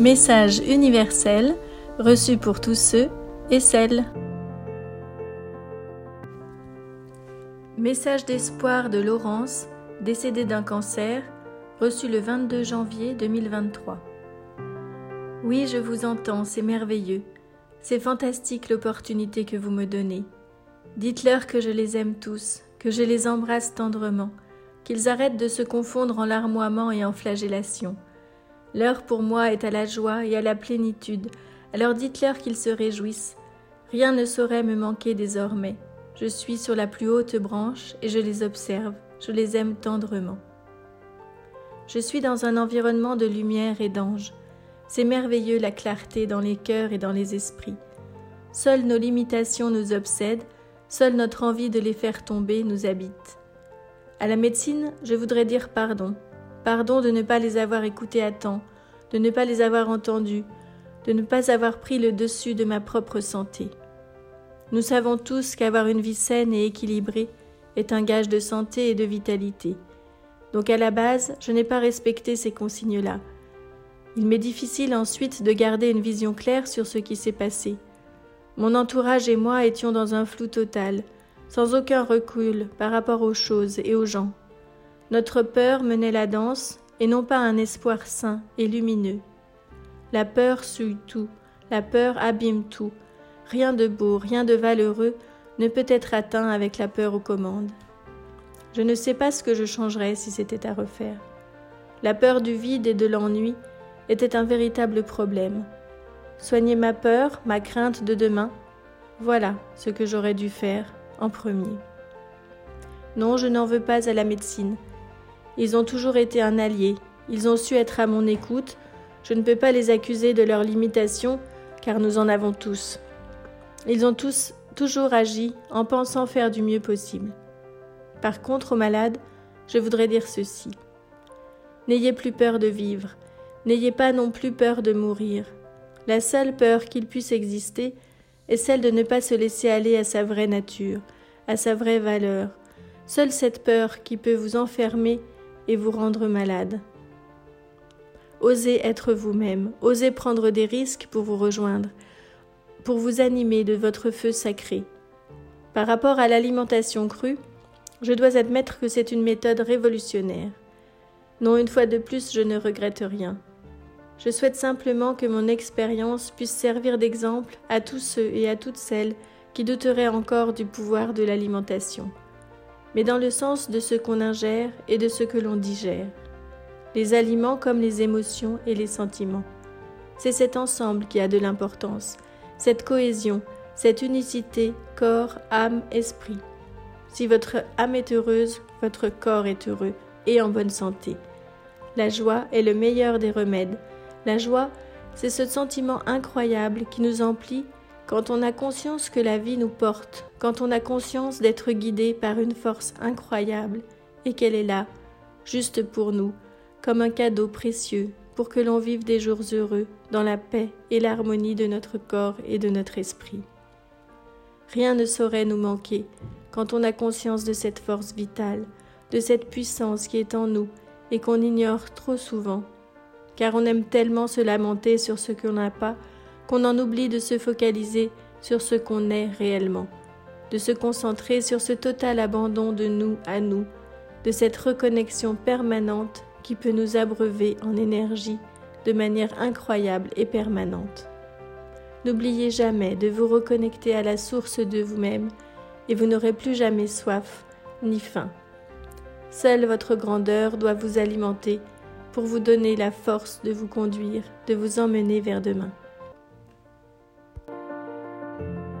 Message universel reçu pour tous ceux et celles. Message d'espoir de Laurence, décédée d'un cancer, reçu le 22 janvier 2023. Oui, je vous entends, c'est merveilleux. C'est fantastique l'opportunité que vous me donnez. Dites-leur que je les aime tous, que je les embrasse tendrement, qu'ils arrêtent de se confondre en larmoiement et en flagellation L'heure pour moi est à la joie et à la plénitude, alors dites-leur qu'ils se réjouissent. Rien ne saurait me manquer désormais. Je suis sur la plus haute branche et je les observe, je les aime tendrement. Je suis dans un environnement de lumière et d'anges. C'est merveilleux la clarté dans les cœurs et dans les esprits. Seules nos limitations nous obsèdent, seule notre envie de les faire tomber nous habite. À la médecine, je voudrais dire pardon, Pardon de ne pas les avoir écoutés à temps, de ne pas les avoir entendus, de ne pas avoir pris le dessus de ma propre santé. Nous savons tous qu'avoir une vie saine et équilibrée est un gage de santé et de vitalité. Donc à la base, je n'ai pas respecté ces consignes-là. Il m'est difficile ensuite de garder une vision claire sur ce qui s'est passé. Mon entourage et moi étions dans un flou total, sans aucun recul par rapport aux choses et aux gens. Notre peur menait la danse, et non pas un espoir sain et lumineux. La peur suit tout, la peur abîme tout. Rien de beau, rien de valeureux ne peut être atteint avec la peur aux commandes. Je ne sais pas ce que je changerais si c'était à refaire. La peur du vide et de l'ennui était un véritable problème. Soigner ma peur, ma crainte de demain, voilà ce que j'aurais dû faire en premier. Non, je n'en veux pas à la médecine. Ils ont toujours été un allié, ils ont su être à mon écoute, je ne peux pas les accuser de leurs limitations, car nous en avons tous. Ils ont tous toujours agi en pensant faire du mieux possible. Par contre, aux malades, je voudrais dire ceci. N'ayez plus peur de vivre, n'ayez pas non plus peur de mourir. La seule peur qu'il puisse exister est celle de ne pas se laisser aller à sa vraie nature, à sa vraie valeur. Seule cette peur qui peut vous enfermer et vous rendre malade. Osez être vous-même, osez prendre des risques pour vous rejoindre, pour vous animer de votre feu sacré. Par rapport à l'alimentation crue, je dois admettre que c'est une méthode révolutionnaire. Non, une fois de plus, je ne regrette rien. Je souhaite simplement que mon expérience puisse servir d'exemple à tous ceux et à toutes celles qui douteraient encore du pouvoir de l'alimentation mais dans le sens de ce qu'on ingère et de ce que l'on digère. Les aliments comme les émotions et les sentiments. C'est cet ensemble qui a de l'importance, cette cohésion, cette unicité corps, âme, esprit. Si votre âme est heureuse, votre corps est heureux et en bonne santé. La joie est le meilleur des remèdes. La joie, c'est ce sentiment incroyable qui nous emplit quand on a conscience que la vie nous porte, quand on a conscience d'être guidé par une force incroyable et qu'elle est là, juste pour nous, comme un cadeau précieux pour que l'on vive des jours heureux dans la paix et l'harmonie de notre corps et de notre esprit. Rien ne saurait nous manquer quand on a conscience de cette force vitale, de cette puissance qui est en nous et qu'on ignore trop souvent, car on aime tellement se lamenter sur ce qu'on n'a pas qu'on en oublie de se focaliser sur ce qu'on est réellement, de se concentrer sur ce total abandon de nous à nous, de cette reconnexion permanente qui peut nous abreuver en énergie de manière incroyable et permanente. N'oubliez jamais de vous reconnecter à la source de vous-même et vous n'aurez plus jamais soif ni faim. Seule votre grandeur doit vous alimenter pour vous donner la force de vous conduire, de vous emmener vers demain. thank you